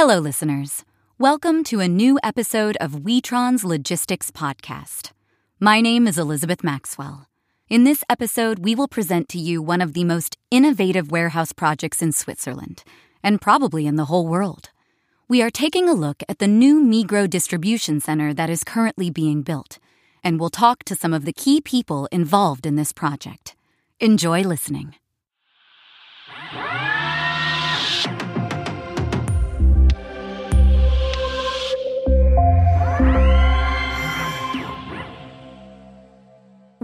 Hello, listeners. Welcome to a new episode of Witron's Logistics Podcast. My name is Elizabeth Maxwell. In this episode, we will present to you one of the most innovative warehouse projects in Switzerland, and probably in the whole world. We are taking a look at the new Migros distribution center that is currently being built, and we'll talk to some of the key people involved in this project. Enjoy listening.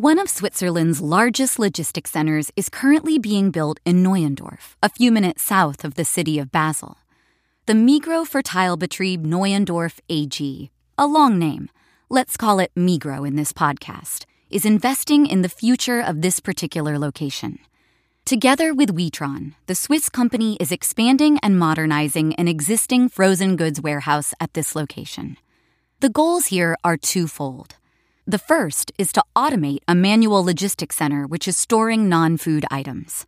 One of Switzerland's largest logistics centers is currently being built in Neuendorf, a few minutes south of the city of Basel. The Migros Verteilbetrieb Neuendorf AG, a long name, let's call it Migro in this podcast, is investing in the future of this particular location. Together with Witron, the Swiss company is expanding and modernizing an existing frozen goods warehouse at this location. The goals here are twofold. The first is to automate a manual logistics center which is storing non food items.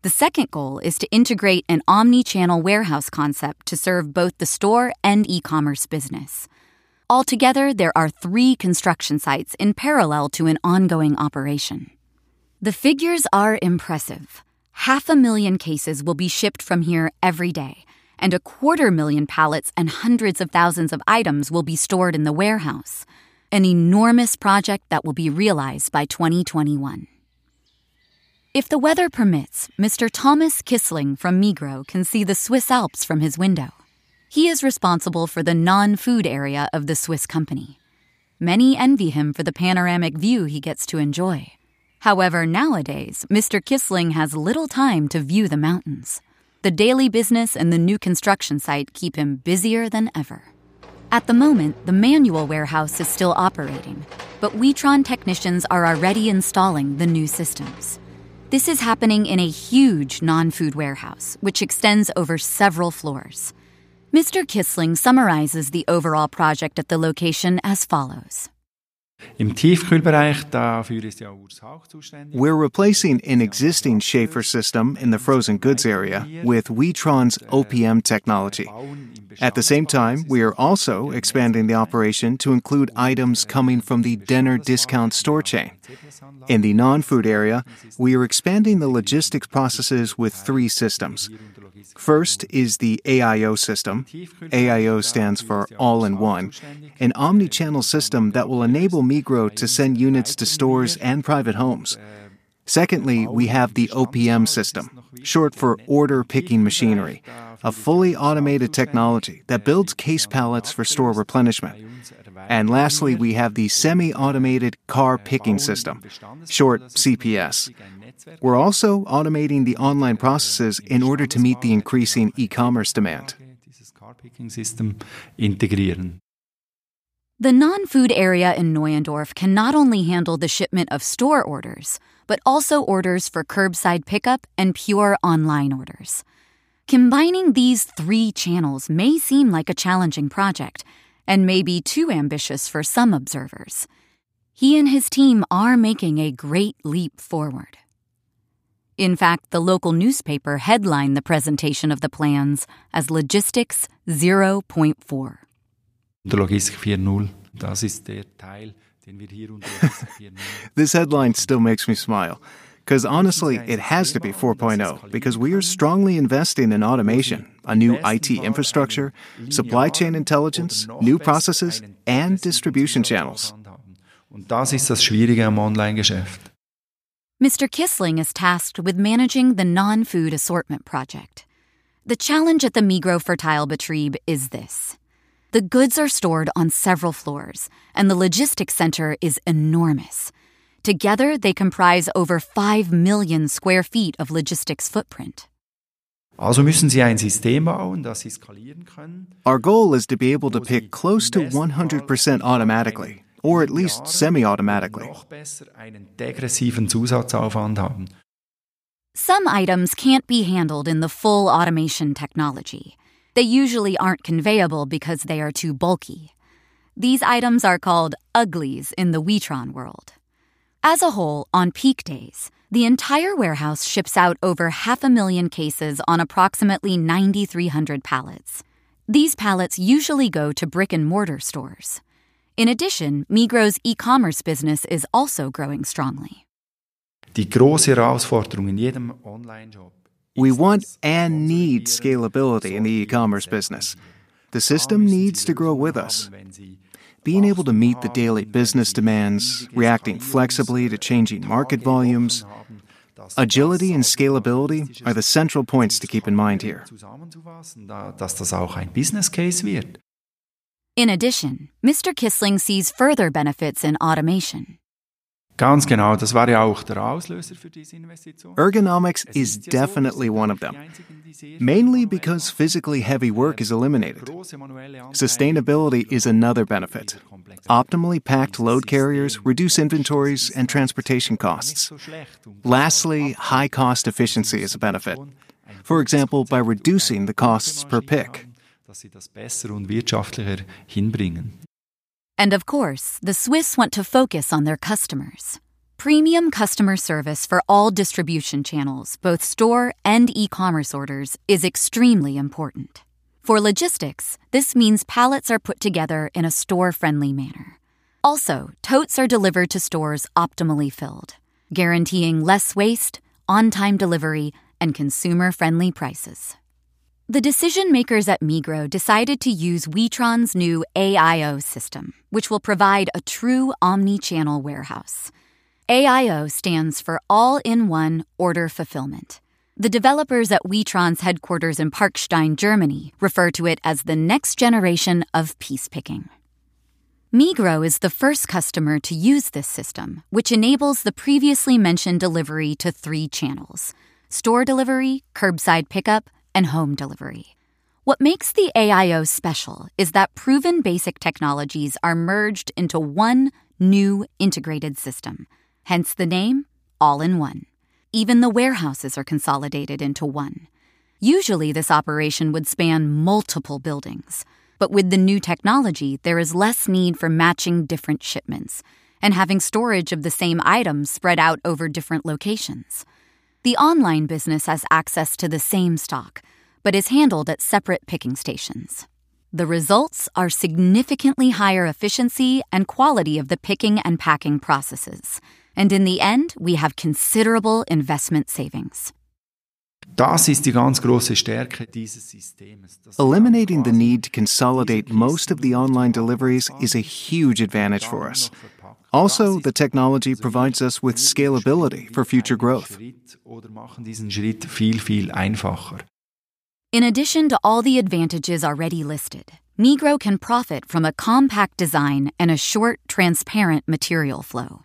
The second goal is to integrate an omni channel warehouse concept to serve both the store and e commerce business. Altogether, there are three construction sites in parallel to an ongoing operation. The figures are impressive. Half a million cases will be shipped from here every day, and a quarter million pallets and hundreds of thousands of items will be stored in the warehouse an enormous project that will be realized by 2021. If the weather permits, Mr. Thomas Kissling from Migros can see the Swiss Alps from his window. He is responsible for the non food area of the Swiss company. Many envy him for the panoramic view he gets to enjoy. However, nowadays, Mr. Kissling has little time to view the mountains. The daily business and the new construction site keep him busier than ever. At the moment, the manual warehouse is still operating, but Witron technicians are already installing the new systems. This is happening in a huge non food warehouse, which extends over several floors. Mr. Kissling summarizes the overall project at the location as follows. We're replacing an existing Schaefer system in the frozen goods area with Witron's OPM technology. At the same time, we are also expanding the operation to include items coming from the Denner discount store chain. In the non food area, we are expanding the logistics processes with three systems. First is the AIO system. AIO stands for All in One, an omni channel system that will enable Migros to send units to stores and private homes. Secondly, we have the OPM system, short for Order Picking Machinery, a fully automated technology that builds case pallets for store replenishment. And lastly, we have the semi automated car picking system, short CPS. We're also automating the online processes in order to meet the increasing e commerce demand. The non food area in Neuendorf can not only handle the shipment of store orders, but also orders for curbside pickup and pure online orders. Combining these three channels may seem like a challenging project and may be too ambitious for some observers. He and his team are making a great leap forward. In fact, the local newspaper headlined the presentation of the plans as Logistics 0.4. Logistik 4.0, das ist der Teil, den wir hier unter Logistik 4.0. This headline still makes me smile. Because honestly, it has to be 4.0 because we are strongly investing in automation, a new IT infrastructure, supply chain intelligence, new processes, and distribution channels. Und das ist das Schwierige am Online-Geschäft. Mr. Kissling is tasked with managing the non food assortment project. The challenge at the Migros Verteilbetrieb is this the goods are stored on several floors, and the logistics center is enormous. Together, they comprise over 5 million square feet of logistics footprint. Also müssen Sie ein System bauen, das Sie skalieren können. Our goal is to be able to pick close to 100% automatically, or at least semi automatically. Noch besser einen degressiven Zusatzaufwand haben. Some items can't be handled in the full automation technology. They usually aren't conveyable because they are too bulky. These items are called uglies in the Witron world. As a whole, on peak days, the entire warehouse ships out over half a million cases on approximately 9,300 pallets. These pallets usually go to brick and mortar stores. In addition, Migro's e commerce business is also growing strongly. Die große Herausforderung in jedem Online-Shop We want and need scalability in the e commerce business. The system needs to grow with us. Being able to meet the daily business demands, reacting flexibly to changing market volumes, agility and scalability are the central points to keep in mind here. In addition, Mr. Kissling sees further benefits in automation. Ganz genau, das war ja auch der Auslöser für diese Investition. Ergonomics is definitely one of them, mainly because physically heavy work is eliminated. Sustainability is another benefit. Optimally packed load carriers reduce inventories and transportation costs. Lastly, high cost efficiency is a benefit. For example, by reducing the costs per pick. Dass sie das besser und wirtschaftlicher hinbringen. And of course, the Swiss want to focus on their customers. Premium customer service for all distribution channels, both store and e commerce orders, is extremely important. For logistics, this means pallets are put together in a store friendly manner. Also, totes are delivered to stores optimally filled, guaranteeing less waste, on time delivery, and consumer friendly prices. The decision makers at Migro decided to use Witron's new AIO system, which will provide a true omni channel warehouse. AIO stands for All in One Order Fulfillment. The developers at Witron's headquarters in Parkstein, Germany, refer to it as the next generation of piece picking. Migro is the first customer to use this system, which enables the previously mentioned delivery to three channels store delivery, curbside pickup, and home delivery. What makes the AIO special is that proven basic technologies are merged into one new integrated system, hence the name All in One. Even the warehouses are consolidated into one. Usually, this operation would span multiple buildings, but with the new technology, there is less need for matching different shipments and having storage of the same items spread out over different locations. The online business has access to the same stock, but is handled at separate picking stations. The results are significantly higher efficiency and quality of the picking and packing processes. And in the end, we have considerable investment savings. Das ist die ganz große Stärke dieses Systems. Eliminating the need to consolidate most of the online deliveries is a huge advantage for us. Also, the technology provides us with scalability for future growth. In addition to all the advantages already listed, Migro can profit from a compact design and a short, transparent material flow.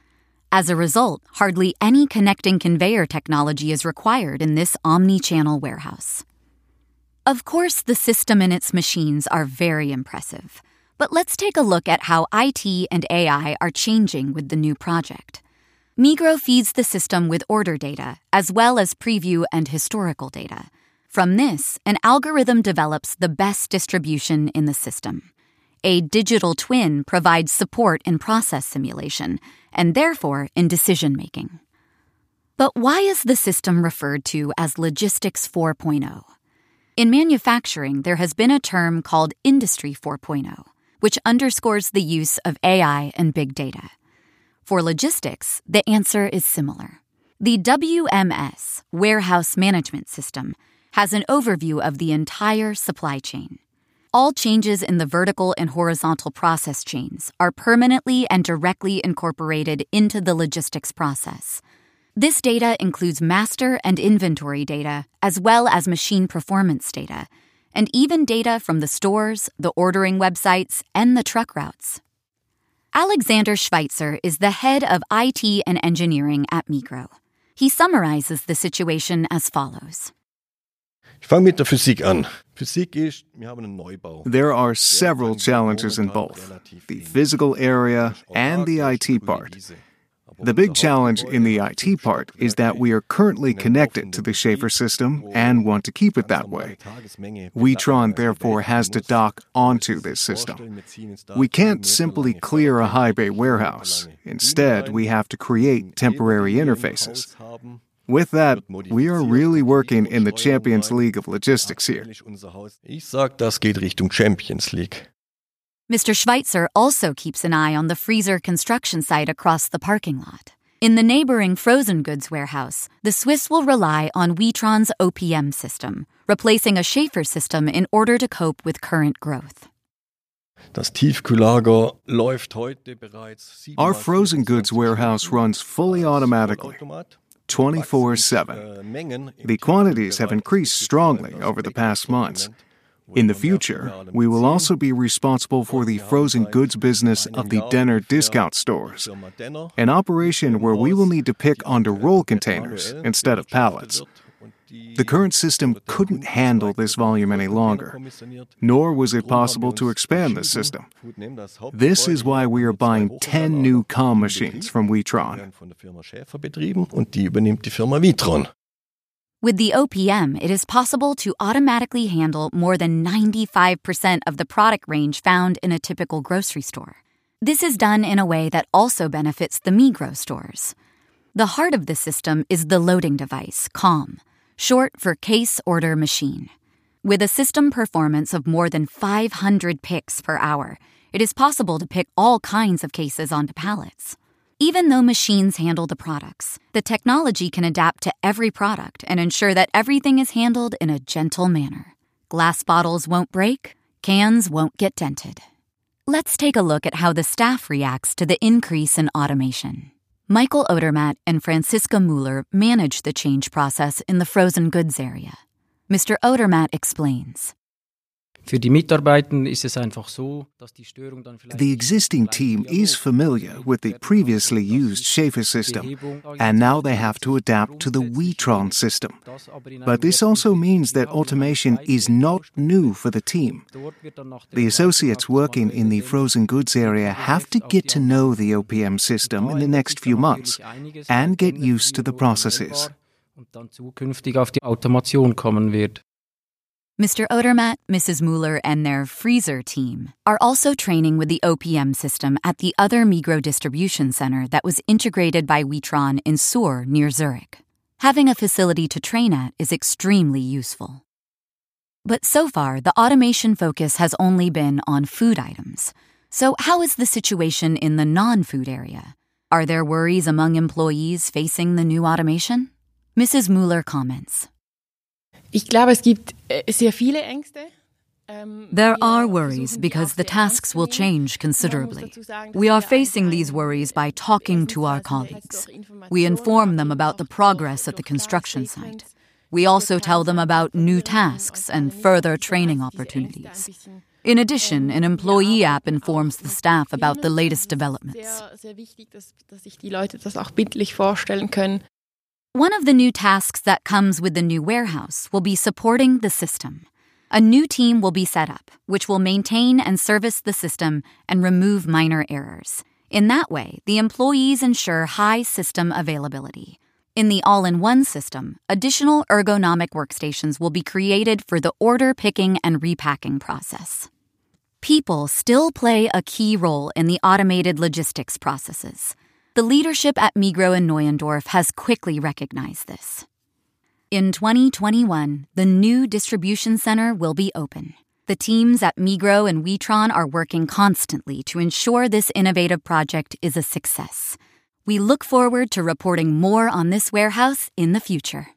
As a result, hardly any connecting conveyor technology is required in this omni channel warehouse. Of course, the system and its machines are very impressive, but let's take a look at how IT and AI are changing with the new project. Migro feeds the system with order data, as well as preview and historical data. From this, an algorithm develops the best distribution in the system. A digital twin provides support in process simulation and therefore in decision making. But why is the system referred to as Logistics 4.0? In manufacturing, there has been a term called Industry 4.0, which underscores the use of AI and big data. For logistics, the answer is similar. The WMS, Warehouse Management System, has an overview of the entire supply chain. All changes in the vertical and horizontal process chains are permanently and directly incorporated into the logistics process. This data includes master and inventory data, as well as machine performance data, and even data from the stores, the ordering websites, and the truck routes. Alexander Schweitzer is the head of IT and engineering at Migro. He summarizes the situation as follows. Ich fange mit der Physik an. Physik ist, wir haben einen Neubau. There are several challenges in both the physical area and the IT part. The big challenge in the IT part is that we are currently connected to the Schaefer system and want to keep it that way. Witron therefore has to dock onto this system. We can't simply clear a high bay warehouse. Instead, we have to create temporary interfaces. With that, we are really working in the Champions League of logistics here. Ich sag, das geht Richtung Champions League. Mr. Schweitzer also keeps an eye on the freezer construction site across the parking lot. In the neighboring frozen goods warehouse, the Swiss will rely on Witron's OPM system, replacing a Schaefer system in order to cope with current growth. Das Tiefkühllager läuft heute bereits. Our frozen goods warehouse runs fully automatically, 24 7. The quantities have increased strongly over the past months. In the future, we will also be responsible for the frozen goods business of the Denner discount stores, an operation where we will need to pick onto roll containers instead of pallets. The current system couldn't handle this volume any longer, nor was it possible to expand the system. This is why we are buying 10 new COM machines from Witron. With the OPM, it is possible to automatically handle more than 95% of the product range found in a typical grocery store. This is done in a way that also benefits the Migros stores. The heart of the system is the loading device, COM, short for Case Order Machine. With a system performance of more than 500 picks per hour, it is possible to pick all kinds of cases onto pallets. Even though machines handle the products, the technology can adapt to every product and ensure that everything is handled in a gentle manner. Glass bottles won't break, cans won't get dented. Let's take a look at how the staff reacts to the increase in automation. Michael Odermatt and Franziska Mueller manage the change process in the frozen goods area. Mr. Odermatt explains. Für die Mitarbeitenden ist es einfach so, dass die Störung dann vielleicht The existing team is familiar with the previously used Schaefer system, and now they have to adapt to the Witron system. But this also means that automation is not new for the team. The associates working in the frozen goods area have to get to know the OPM system in the next few months and get used to the processes. und dann zukünftig auf die Automation kommen wird. Mr. Odermatt, Mrs. Mueller, and their freezer team are also training with the OPM system at the other Migro distribution center that was integrated by Witron in Suhr near Zurich. Having a facility to train at is extremely useful. But so far, the automation focus has only been on food items. So, how is the situation in the non food area? Are there worries among employees facing the new automation? Mrs. Mueller comments. Ich glaube, es gibt äh, sehr viele Ängste. Ähm, There are worries because the tasks will change considerably. We are facing these worries by talking to our colleagues. We inform them about the progress at the construction site. We also tell them about new tasks and further training opportunities. In addition, an ähm, employee app informs the staff about the latest developments. Sehr, sehr wichtig, dass, dass sich die Leute das auch bildlich vorstellen können. One of the new tasks that comes with the new warehouse will be supporting the system. A new team will be set up, which will maintain and service the system and remove minor errors. In that way, the employees ensure high system availability. In the all in one system, additional ergonomic workstations will be created for the order picking and repacking process. People still play a key role in the automated logistics processes. The leadership at Migro and Neuendorf has quickly recognized this. In 2021, the new distribution center will be open. The teams at Migro and Witron are working constantly to ensure this innovative project is a success. We look forward to reporting more on this warehouse in the future.